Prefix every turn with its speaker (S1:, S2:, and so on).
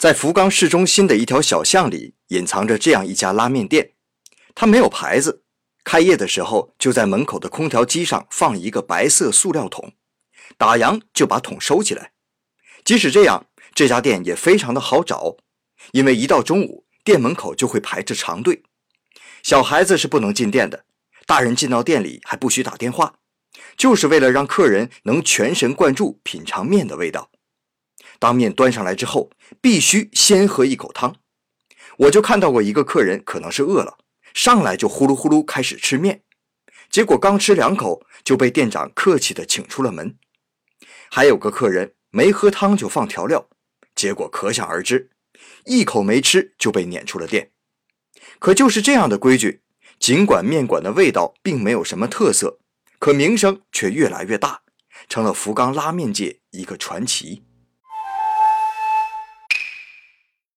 S1: 在福冈市中心的一条小巷里，隐藏着这样一家拉面店。它没有牌子，开业的时候就在门口的空调机上放一个白色塑料桶，打烊就把桶收起来。即使这样，这家店也非常的好找，因为一到中午，店门口就会排着长队。小孩子是不能进店的，大人进到店里还不许打电话，就是为了让客人能全神贯注品尝面的味道。当面端上来之后，必须先喝一口汤。我就看到过一个客人，可能是饿了，上来就呼噜呼噜开始吃面，结果刚吃两口就被店长客气的请出了门。还有个客人没喝汤就放调料，结果可想而知，一口没吃就被撵出了店。可就是这样的规矩，尽管面馆的味道并没有什么特色，可名声却越来越大，成了福冈拉面界一个传奇。